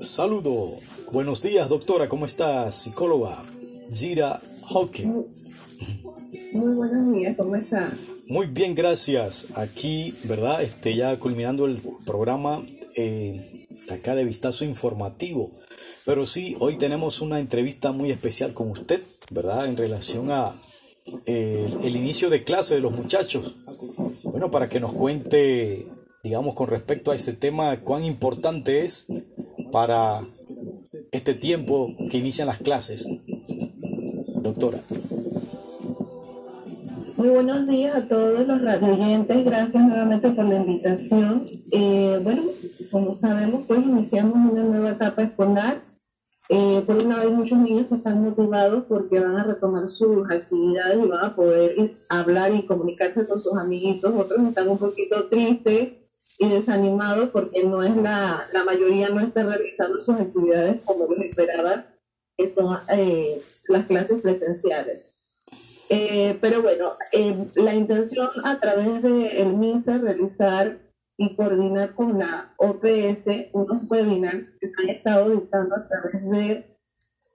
Saludo. Buenos días, doctora. ¿Cómo está? Psicóloga Zira Hawking. Muy buenos días, ¿cómo está? Muy bien, gracias. Aquí, ¿verdad? Este, ya culminando el programa eh, acá de Vistazo Informativo. Pero sí, hoy tenemos una entrevista muy especial con usted, ¿verdad? En relación a eh, el inicio de clase de los muchachos. Bueno, para que nos cuente, digamos, con respecto a ese tema, cuán importante es para este tiempo que inician las clases. Doctora. Muy buenos días a todos los radioyentes. Gracias nuevamente por la invitación. Eh, bueno, como sabemos, pues iniciamos una nueva etapa escolar. Eh, por una vez, muchos niños están motivados porque van a retomar sus actividades y van a poder hablar y comunicarse con sus amiguitos. Otros están un poquito tristes y desanimados porque no es la, la mayoría no está realizando sus actividades como los esperaba, que son eh, las clases presenciales. Eh, pero bueno, eh, la intención a través del el MINSA realizar y coordinar con la OPS unos webinars que se han estado dictando a través de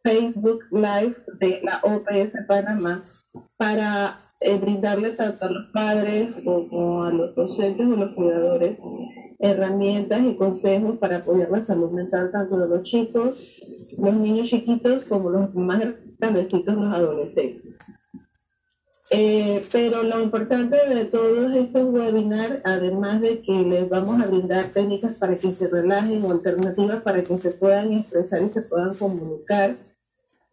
Facebook Live de la OPS Panamá para eh, brindarle tanto a los padres como a los docentes o los cuidadores herramientas y consejos para apoyar la salud mental tanto de los chicos, los niños chiquitos como los más grandecitos, los adolescentes. Eh, pero lo importante de todos estos webinars, además de que les vamos a brindar técnicas para que se relajen o alternativas para que se puedan expresar y se puedan comunicar,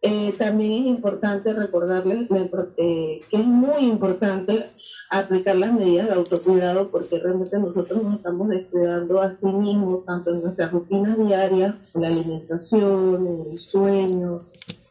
eh, también es importante recordarles eh, que es muy importante aplicar las medidas de autocuidado porque realmente nosotros nos estamos descuidando a sí mismos, tanto en nuestras rutinas diarias, en la alimentación, en el sueño,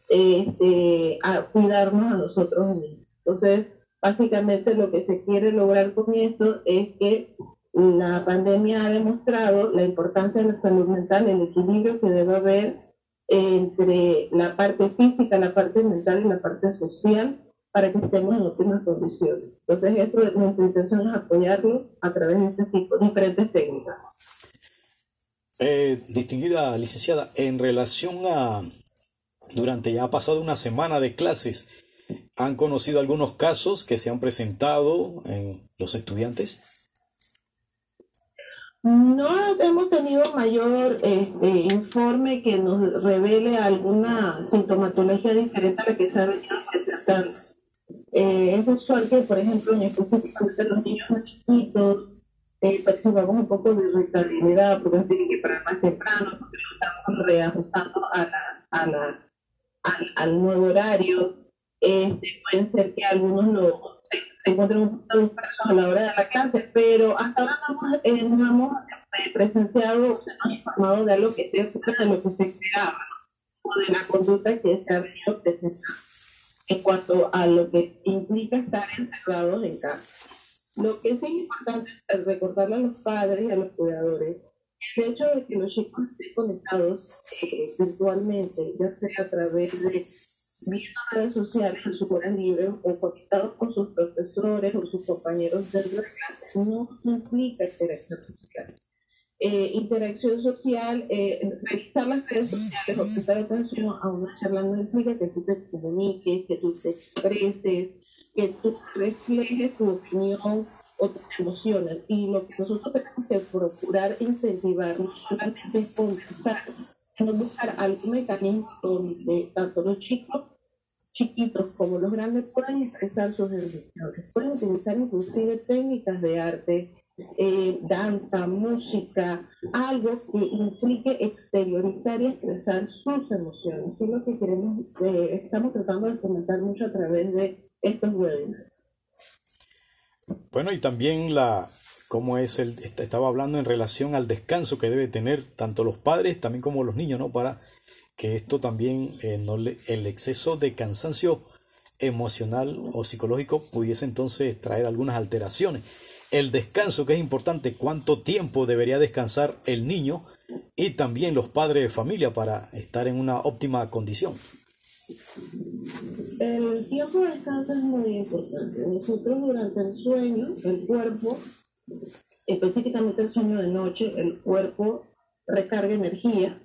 este, a cuidarnos a nosotros mismos. Entonces, básicamente lo que se quiere lograr con esto es que la pandemia ha demostrado la importancia de la salud mental, el equilibrio que debe haber entre la parte física, la parte mental y la parte social para que estemos en óptimas condiciones. Entonces, eso nuestra intención es apoyarlos a través de este tipo de diferentes técnicas. Eh, distinguida licenciada, en relación a, durante ya ha pasado una semana de clases, ¿Han conocido algunos casos que se han presentado en los estudiantes? No hemos tenido mayor este, informe que nos revele alguna sintomatología diferente a la que se ha venido presentando. Eh, es usual que, por ejemplo, en específicamente los niños más chiquitos, eh, percibamos un poco de irritabilidad porque se tienen que parar más temprano, porque lo estamos reajustando a las, a las, al, al nuevo horario. Este, pueden ser que algunos lo, se, encuentren un dispersos a la hora de la clase, pero hasta ahora no hemos, eh, no hemos eh, presenciado o se nos ha informado de algo que esté fuera de lo que se esperaba ¿no? o de la conducta que se ha venido presentando en cuanto a lo que implica estar encerrados en casa. Lo que sí es importante es recordarle a los padres y a los cuidadores el hecho de que los chicos estén conectados eh, virtualmente, ya sea a través de viendo redes sociales en su libre o conectados con sus profesores o sus compañeros de clase, no implica interacción social. Eh, interacción social, eh, revisar las redes sociales o prestar atención a una charla no implica que tú te comuniques, que tú te expreses, que tú reflejes tu opinión o tus emociones. Y lo que nosotros tenemos que procurar incentivar no solamente es conversar, buscar algún mecanismo donde tanto los chicos chiquitos como los grandes puedan expresar sus emociones. Pueden utilizar inclusive técnicas de arte, eh, danza, música, algo que implique exteriorizar y expresar sus emociones. es lo que queremos, eh, estamos tratando de fomentar mucho a través de estos webinars. Bueno, y también la, cómo es el, estaba hablando en relación al descanso que debe tener tanto los padres también como los niños, ¿no? Para que esto también, eh, no le, el exceso de cansancio emocional o psicológico pudiese entonces traer algunas alteraciones. El descanso, que es importante, cuánto tiempo debería descansar el niño y también los padres de familia para estar en una óptima condición. El tiempo de descanso es muy importante. Nosotros durante el sueño, el cuerpo específicamente el sueño de noche, el cuerpo recarga energía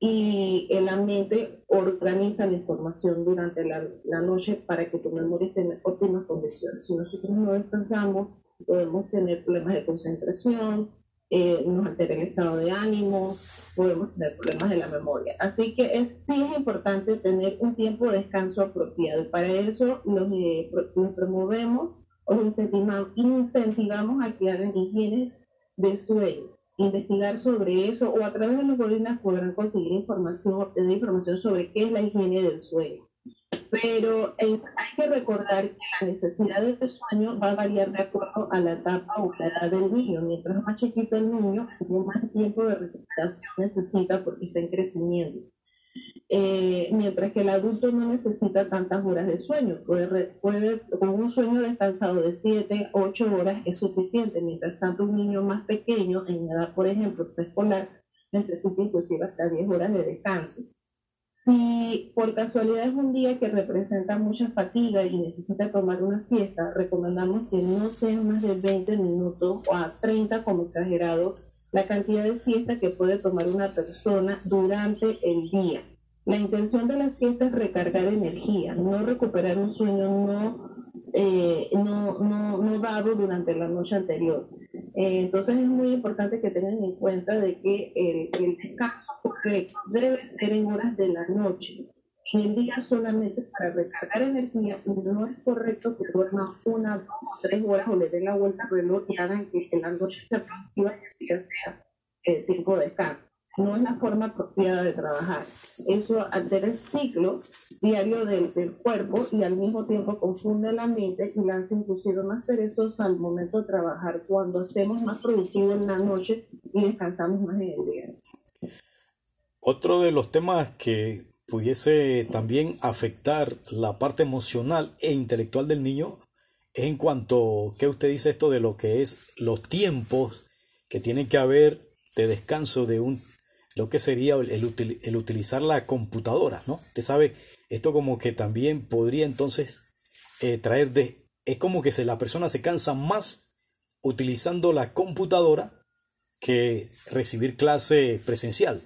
y la mente organiza la información durante la, noche para que tu memoria esté en óptimas condiciones. Si nosotros no descansamos, podemos tener problemas de concentración, eh, nos altera el estado de ánimo, podemos tener problemas de la memoria. Así que es, sí es importante tener un tiempo de descanso apropiado para eso nos, eh, nos promovemos os incentivamos, incentivamos a que hagan higienes de sueño, investigar sobre eso o a través de los webinars podrán conseguir información, obtener información sobre qué es la higiene del sueño. Pero hay que recordar que la necesidad de sueño va a variar de acuerdo a la etapa o la edad del niño. Mientras más chiquito el niño, más tiempo de recuperación necesita porque está en crecimiento. Eh, mientras que el adulto no necesita tantas horas de sueño. Puede, puede, con un sueño descansado de 7, 8 horas es suficiente, mientras tanto un niño más pequeño, en edad, por ejemplo, preescolar, necesita inclusive hasta 10 horas de descanso. Si por casualidad es un día que representa mucha fatiga y necesita tomar una siesta, recomendamos que no sean más de 20 minutos o a 30 como exagerado la cantidad de siesta que puede tomar una persona durante el día. La intención de la siesta es recargar energía, no recuperar un sueño no, eh, no, no, dado durante la noche anterior. Eh, entonces es muy importante que tengan en cuenta de que el, el, descanso correcto debe ser en horas de la noche. En el día solamente para recargar energía, no es correcto que duerman una, dos tres horas o le den la vuelta al reloj y hagan que, la noche sea productiva y día sea eh, tiempo de descanso no es la forma apropiada de trabajar. Eso altera el ciclo diario del, cuerpo y al mismo tiempo confunde la mente y la hace inclusive más perezosa al momento de trabajar cuando hacemos más productivo en la noche y descansamos más en el día. Otro de los temas que pudiese también afectar la parte emocional e intelectual del niño es en cuanto, ¿qué usted dice esto de lo que es los tiempos que tienen que haber de descanso de un lo que sería el, utilizar la computadora, ¿no? Usted sabe, esto como que también podría entonces eh, traer de... Es como que se, la persona se cansa más utilizando la computadora que recibir clase presencial.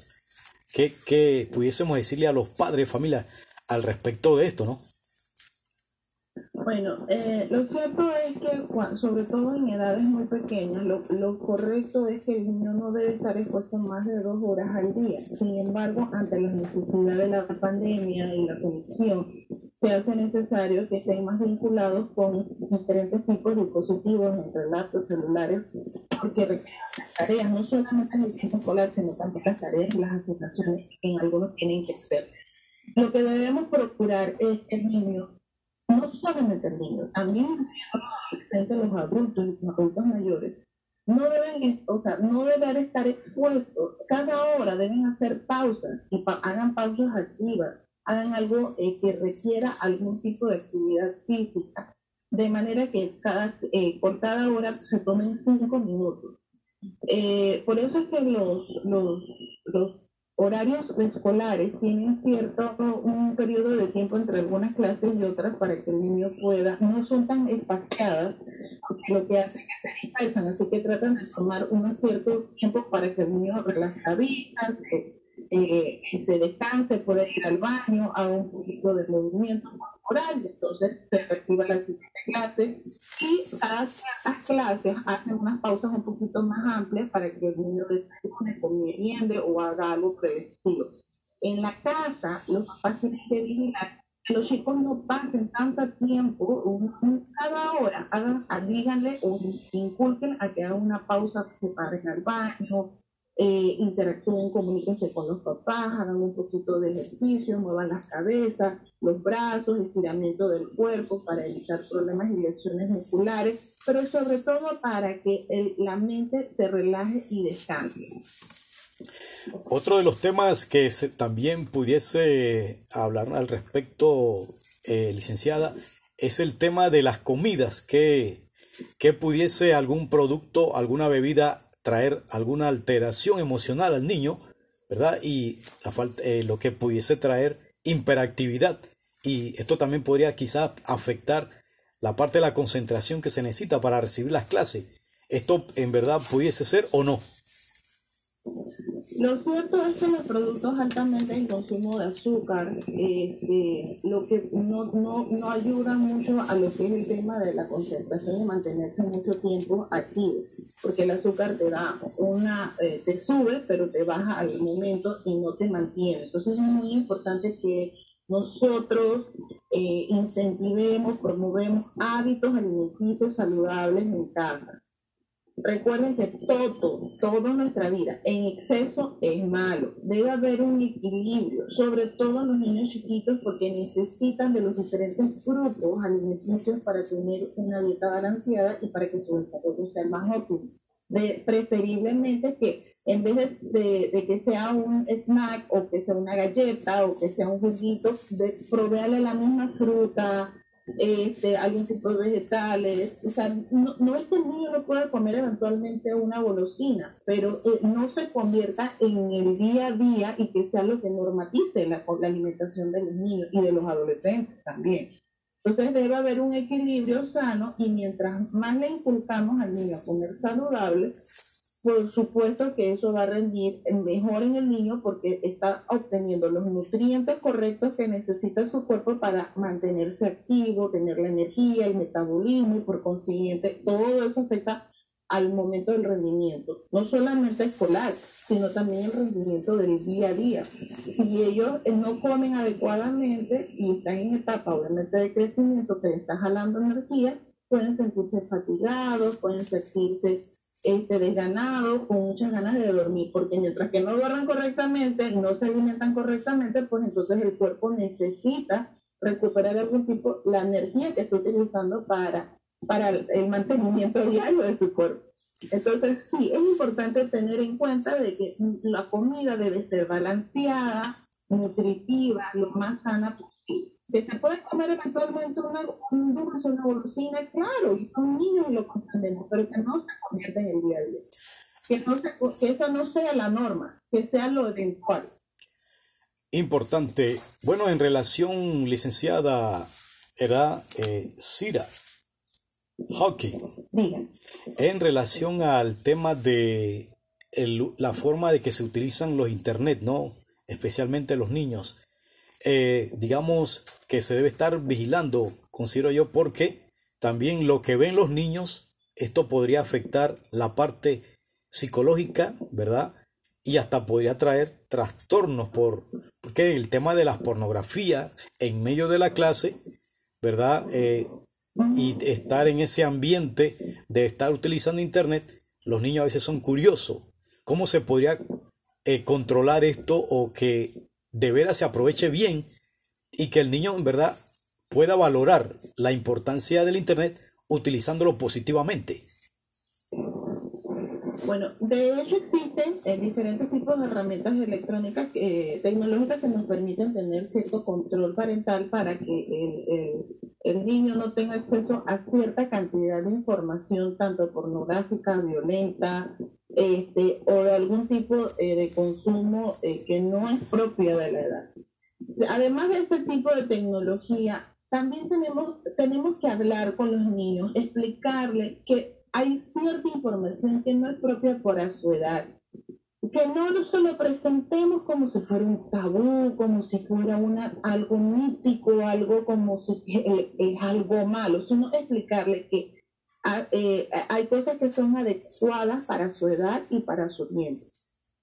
¿Qué, qué pudiésemos decirle a los padres de familia al respecto de esto, no? Bueno, eh, lo cierto es que, sobre todo en edades muy pequeñas, lo, correcto es que el niño no debe estar expuesto más de dos horas al día. Sin embargo, ante la necesidad de la pandemia y la conexión, se hace necesario que estén más vinculados con diferentes tipos de dispositivos, entre laptops, celulares, porque las tareas, no solamente en el tiempo escolar, sino también las tareas y las asignaciones que en algunos tienen que hacer. Lo que debemos procurar es que el niño no solamente el niño, también los adultos y los adultos mayores, no deben, o sea, no deben estar expuestos. Cada hora deben hacer pausas y hagan pausas activas, hagan algo eh, que requiera algún tipo de actividad física, de manera que cada, eh, por cada hora se tomen cinco minutos. Eh, por eso es que los, los horarios escolares tienen cierto un periodo de tiempo entre algunas clases y otras para que el niño pueda, no son tan espaciadas, lo que hace que se dispersan, así que tratan de tomar un cierto tiempo para que el niño relaje la vista, eh, se descanse, pueda ir al baño, haga un poquito de movimiento corporal, entonces se reactiva la clase y cada ciertas clases hacen unas pausas un poquito más amplias para que el niño desayune, comiende o haga algo preventivo. en la casa los papás tienen que vigilar que los chicos no pasen tanto tiempo, cada hora, hagan, díganle o inculquen a que hagan una pausa, se paren al baño, eh, interactúen, comuníquense con los papás, hagan un poquito de ejercicio, muevan las cabezas, los brazos, estiramiento del cuerpo para evitar problemas y lesiones musculares, pero sobre todo para que la mente se relaje y descanse. Otro de los temas que se, también pudiese hablar al respecto, eh, licenciada, es el tema de las comidas, que, que pudiese algún producto, alguna bebida traer alguna alteración emocional al niño, ¿verdad? Y la falta, eh, lo que pudiese traer hiperactividad. Y esto también podría quizás afectar la parte de la concentración que se necesita para recibir las clases. ¿Esto en verdad pudiese ser o no? Lo cierto es que los productos altamente en consumo de azúcar, este, lo que no, no, no ayuda mucho a lo que es el tema de la concentración y mantenerse mucho tiempo activo, porque el azúcar te da una, eh, te sube, pero te baja al momento y no te mantiene. Entonces es muy importante que nosotros eh, incentivemos, promovemos hábitos alimenticios saludables en casa. Recuerden que todo, toda nuestra vida en exceso es malo. Debe haber un equilibrio, sobre todo los niños chiquitos, porque necesitan de los diferentes grupos alimenticios para tener una dieta balanceada y para que su desarrollo sea más óptimo. De, preferiblemente que en vez de, que sea un snack o que sea una galleta o que sea un juguito, de proveerle la misma fruta, este, algún tipo de vegetales. O sea, no, es que el niño no pueda comer eventualmente una golosina, pero eh, no se convierta en el día a día y que sea lo que normatice la, la alimentación de los niños y de los adolescentes también. Entonces debe haber un equilibrio sano y mientras más le inculcamos al niño a comer saludable, por supuesto que eso va a rendir mejor en el niño porque está obteniendo los nutrientes correctos que necesita su cuerpo para mantenerse activo, tener la energía, el metabolismo y por consiguiente todo eso afecta al momento del rendimiento, no solamente escolar, sino también el rendimiento del día a día. Si ellos eh, no comen adecuadamente y están en etapa obviamente de crecimiento que les está jalando energía, pueden sentirse fatigados, pueden sentirse este, desganados, con muchas ganas de dormir, porque mientras que no duerman correctamente, no se alimentan correctamente, pues entonces el cuerpo necesita recuperar algún tipo, la energía que está utilizando para, para el mantenimiento diario de su cuerpo. Entonces, sí, es importante tener en cuenta de que la comida debe ser balanceada, nutritiva, lo más sana posible que se puede comer eventualmente una, un dulce, una golosina, claro, y son niños y lo comprendemos, pero que no se convierta en el día a día. Que, no se, que esa no sea la norma, que sea lo eventual. Importante. Bueno, en relación, licenciada, era eh, Cira, hockey. Diga. En relación al tema de el, la forma de que se utilizan los internet, ¿no? Especialmente los niños. Eh, digamos, que se debe estar vigilando, considero yo, porque también lo que ven los niños, esto podría afectar la parte psicológica, ¿verdad? Y hasta podría traer trastornos por, porque el tema de la pornografía en medio de la clase, ¿verdad? Eh, y estar en ese ambiente de estar utilizando internet, los niños a veces son curiosos. ¿Cómo se podría eh, controlar esto o que de veras se aproveche bien y que el niño en verdad pueda valorar la importancia del Internet utilizándolo positivamente. Bueno, de hecho existen eh, diferentes tipos de herramientas electrónicas eh, tecnológicas que nos permiten tener cierto control parental para que el, niño no tenga acceso a cierta cantidad de información, tanto pornográfica, violenta, este, o de algún tipo eh, de consumo que no es propia de la edad además de este tipo de tecnología, también tenemos, tenemos que hablar con los niños, explicarles que hay cierta información que no es propia para su edad. Que no se lo presentemos como si fuera un tabú, como si fuera una, algo mítico, algo como si es algo malo, sino explicarle que eh, hay cosas que son adecuadas para su edad y para su tiempo.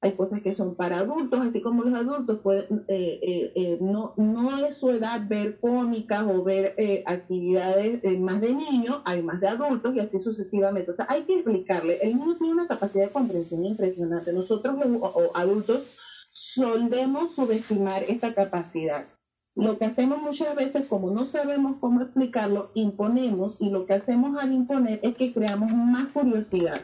hay cosas que son para adultos, así como los adultos eh, no, no es su edad ver cómicas o ver actividades más de niños, hay más de adultos y así sucesivamente. O sea, hay que explicarle, el niño tiene una capacidad de comprensión impresionante. Nosotros los adultos solemos subestimar esta capacidad. Lo que hacemos muchas veces, como no sabemos cómo explicarlo, imponemos y lo que hacemos al imponer es que creamos más curiosidad.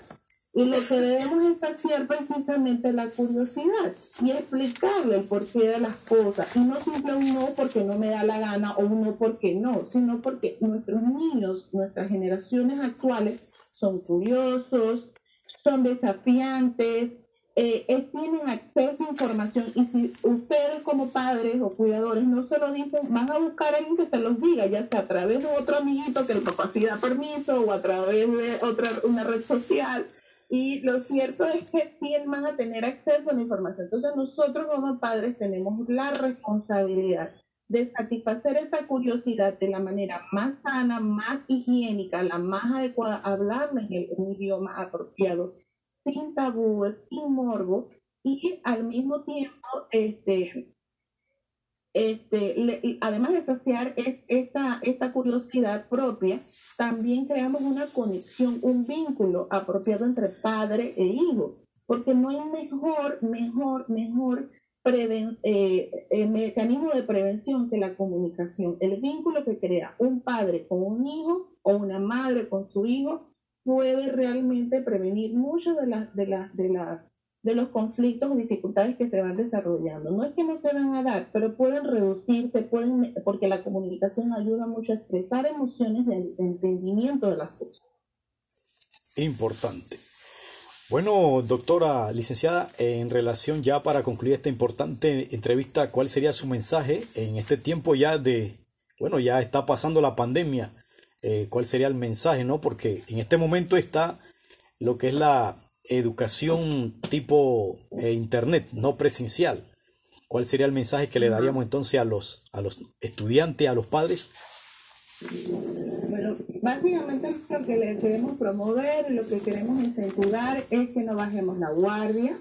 Y lo que debemos es saciar precisamente la curiosidad y explicarle el porqué de las cosas. Y no simple un no porque no me da la gana o un no porque no, sino porque nuestros niños, nuestras generaciones actuales son curiosos, son desafiantes, eh, tienen acceso a información y si ustedes como padres o cuidadores no se lo dicen, van a buscar a alguien que se los diga, ya sea a través de otro amiguito que el papá pida permiso o a través de otra una red social y lo cierto es que tienen van a tener acceso a la información. Entonces nosotros como padres tenemos la responsabilidad de satisfacer esa curiosidad de la manera más sana, más higiénica, la más adecuada, hablarles en un idioma apropiado, sin tabúes, sin morbo, y al mismo tiempo este, este, además de saciar esta, esta curiosidad propia, también creamos una conexión, un vínculo apropiado entre padre e hijo, porque no hay mejor, mejor, mejor eh, eh, mecanismo de prevención que la comunicación. El vínculo que crea un padre con un hijo o una madre con su hijo puede realmente prevenir muchas de las, de las, de las de los conflictos o dificultades que se van desarrollando. No es que no se van a dar, pero pueden reducirse, pueden, porque la comunicación ayuda mucho a expresar emociones de entendimiento de las cosas. Importante. Bueno, doctora licenciada, en relación ya para concluir esta importante entrevista, ¿cuál sería su mensaje en este tiempo ya de, bueno, ya está pasando la pandemia? Eh, ¿Cuál sería el mensaje, no? Porque en este momento está lo que es la educación tipo eh, internet, no presencial. ¿Cuál sería el mensaje que le daríamos entonces a los, a los estudiantes, a los padres? Bueno, básicamente lo que le queremos promover, lo que queremos incentivar es que no bajemos la guardia,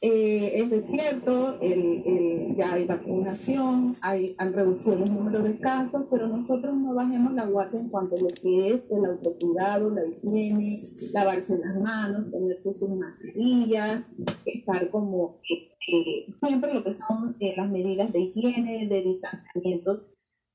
eh, es cierto, el, ya hay vacunación, hay, han reducido los números de casos, pero nosotros no bajemos la guardia en cuanto a lo que es el autocuidado, la higiene, lavarse las manos, ponerse sus mascarillas, estar como eh, siempre lo que son eh, las medidas de higiene, de distanciamiento,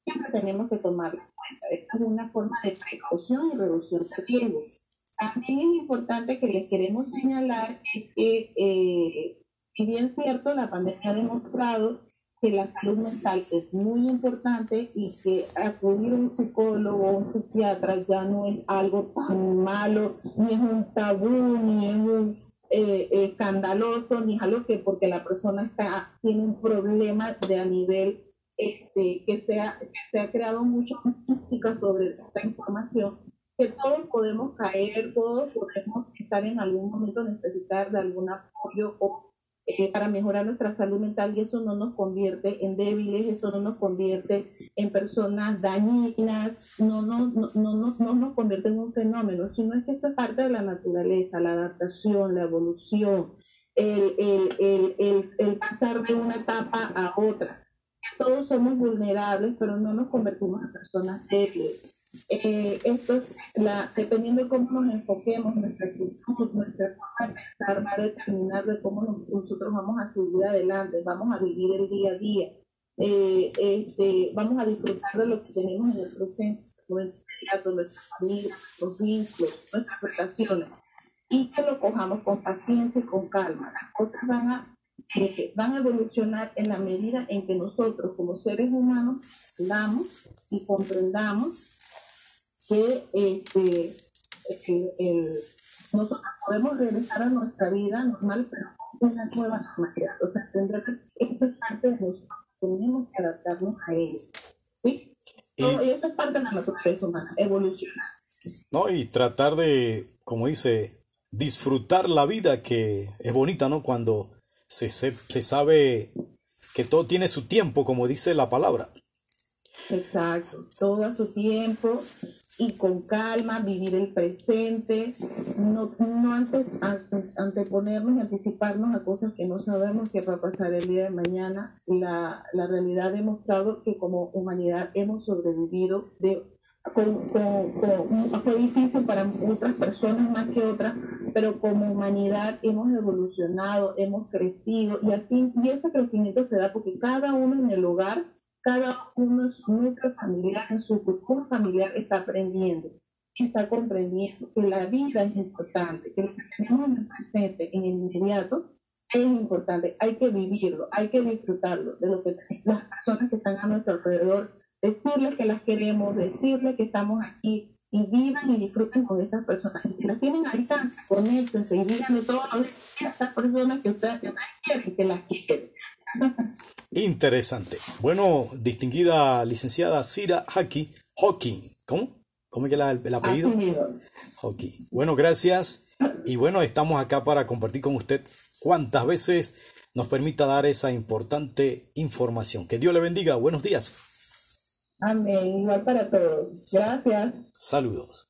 siempre tenemos que tomar en cuenta. Esta es una forma de precaución y reducción de riesgos. También es importante que les queremos señalar que, eh, si bien cierto, la pandemia ha demostrado que la salud mental es muy importante y que acudir a un psicólogo o un psiquiatra ya no es algo tan malo, ni es un tabú, ni es un eh, escandaloso, ni es algo que porque la persona está, tiene un problema de a nivel este, que, se ha, que se ha creado mucha mística sobre esta información, que todos podemos caer, todos podemos estar en algún momento necesitar de algún apoyo o, eh, para mejorar nuestra salud mental y eso no nos convierte en débiles, eso no nos convierte en personas dañinas, no, no, no, no, no nos convierte en un fenómeno, sino es que eso es parte de la naturaleza, la adaptación, la evolución, el, el, el, el, el pasar de una etapa a otra. Todos somos vulnerables, pero no nos convertimos en personas débiles eh, esto, la, dependiendo de cómo nos enfoquemos, nuestra actitud, nuestra forma de pensar va a determinar de cómo nosotros vamos a seguir adelante, vamos a vivir el día a día, eh, este, vamos a disfrutar de lo que tenemos en el presente, nuestro nuestra familia, nuestros vínculos, nuestras relaciones, y que lo cojamos con paciencia y con calma. Las cosas van a, eh, van a evolucionar en la medida en que nosotros como seres humanos damos y comprendamos que este, el, nosotros podemos regresar a nuestra vida normal, pero con una nueva normalidad. O sea, tendrá que, esto es parte de nosotros, tenemos que adaptarnos a ello. ¿Sí? Y, esto es parte de la naturaleza humana, evolucionar. No, y tratar de, como dice, disfrutar la vida que es bonita, ¿no? Cuando se, se, se sabe que todo tiene su tiempo, como dice la palabra. Exacto, todo a su tiempo y con calma, vivir el presente, no, no antes anteponernos y anticiparnos a cosas que no sabemos que va a pasar el día de mañana. La, la realidad ha demostrado que como humanidad hemos sobrevivido de con, con, fue difícil para otras personas más que otras, pero como humanidad hemos evolucionado, hemos crecido y así y ese crecimiento se da porque cada uno en el hogar cada uno en su núcleo familiar, en su cultura familiar, está aprendiendo, está comprendiendo que la vida es importante, que lo que tenemos en el presente, en el inmediato, es importante. Hay que vivirlo, hay que disfrutarlo de lo que las personas que están a nuestro alrededor, decirles que las queremos, decirles que estamos aquí y vivan y disfruten con esas personas. Si las tienen ahí conéctense y díganle todos los días personas que ustedes, que ustedes quieren, que las quieren. Interesante. Bueno, distinguida licenciada Cira Haki, Hockey, ¿cómo? ¿Cómo es que el apellido? Hockey. Bueno, gracias. Y bueno, estamos acá para compartir con usted cuántas veces nos permita dar esa importante información. Que Dios le bendiga. Buenos días. Amén. Igual para todos. Gracias. Saludos.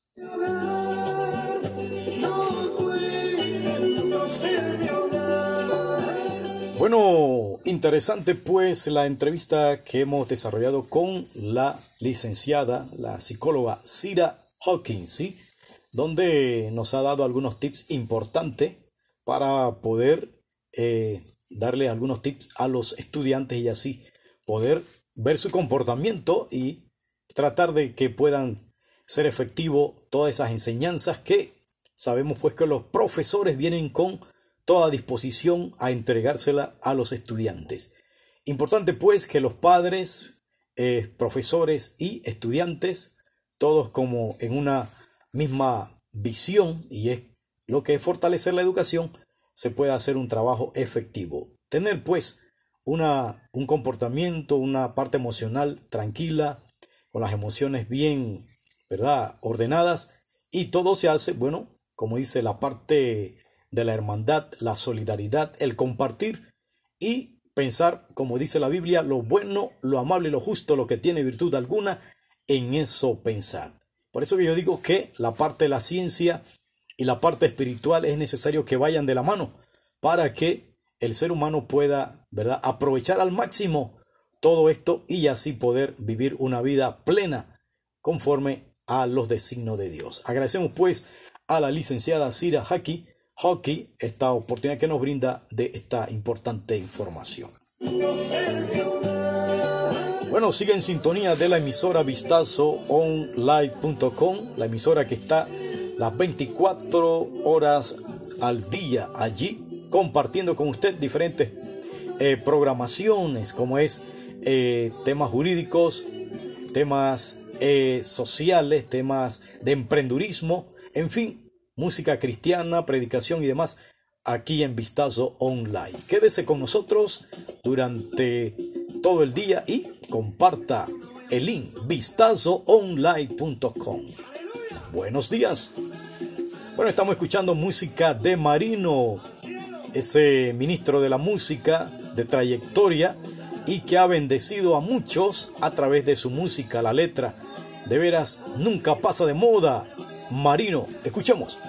Interesante pues la entrevista que hemos desarrollado con la licenciada, la psicóloga Cira Hawkins, ¿sí? donde nos ha dado algunos tips importantes para poder eh, darle algunos tips a los estudiantes y así poder ver su comportamiento y tratar de que puedan ser efectivo todas esas enseñanzas que sabemos pues que los profesores vienen con toda disposición a entregársela a los estudiantes. Importante pues que los padres, eh, profesores y estudiantes, todos como en una misma visión, y es lo que es fortalecer la educación, se pueda hacer un trabajo efectivo. Tener pues una, un comportamiento, una parte emocional tranquila, con las emociones bien, ¿verdad?, ordenadas, y todo se hace, bueno, como dice la parte de la hermandad, la solidaridad, el compartir y pensar, como dice la Biblia, lo bueno, lo amable lo justo, lo que tiene virtud alguna, en eso pensar. Por eso que yo digo que la parte de la ciencia y la parte espiritual es necesario que vayan de la mano para que el ser humano pueda, ¿verdad?, aprovechar al máximo todo esto y así poder vivir una vida plena conforme a los designios de Dios. Agradecemos pues a la licenciada Cira Haki Hockey esta oportunidad que nos brinda de esta importante información. Bueno, sigue en sintonía de la emisora vistazoonline.com, la emisora que está las 24 horas al día allí, compartiendo con usted diferentes eh, programaciones, como es eh, temas jurídicos, temas eh, sociales, temas de emprendurismo, en fin, música cristiana, predicación y demás aquí en Vistazo Online. Quédese con nosotros durante todo el día y comparta el link vistazoonline.com. Buenos días. Bueno, estamos escuchando música de Marino, ese ministro de la música de trayectoria y que ha bendecido a muchos a través de su música, la letra. De veras, nunca pasa de moda Marino. Escuchemos.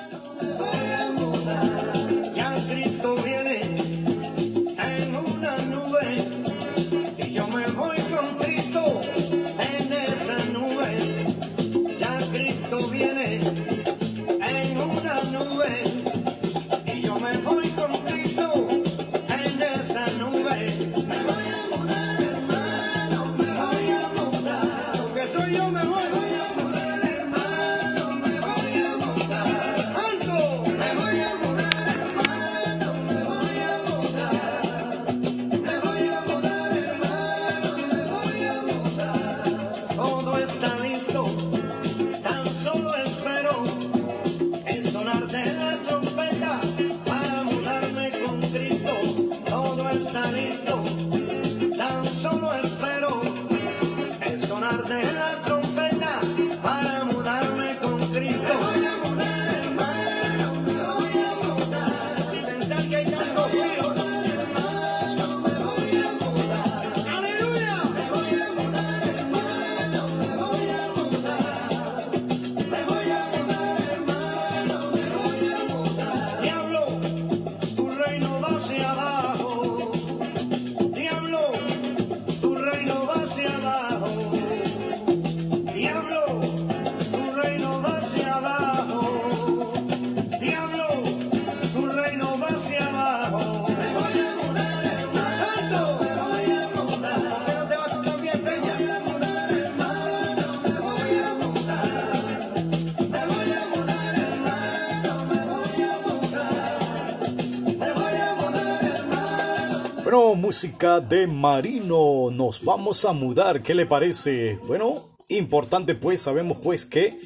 Música de Marino, nos vamos a mudar, ¿qué le parece? Bueno, importante pues, sabemos pues que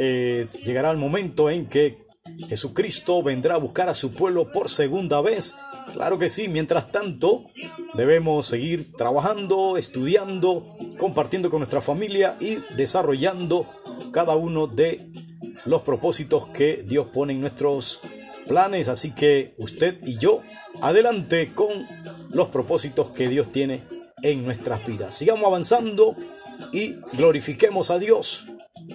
eh, llegará el momento en que Jesucristo vendrá a buscar a su pueblo por segunda vez. Claro que sí, mientras tanto debemos seguir trabajando, estudiando, compartiendo con nuestra familia y desarrollando cada uno de los propósitos que Dios pone en nuestros planes. Así que usted y yo adelante con los propósitos que Dios tiene en nuestras vidas. Sigamos avanzando y glorifiquemos a Dios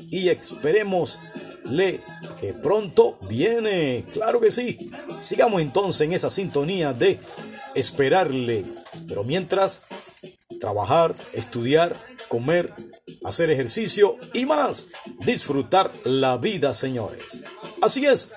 y esperémosle que pronto viene. Claro que sí. Sigamos entonces en esa sintonía de esperarle. Pero mientras, trabajar, estudiar, comer, hacer ejercicio y más, disfrutar la vida, señores. Así es,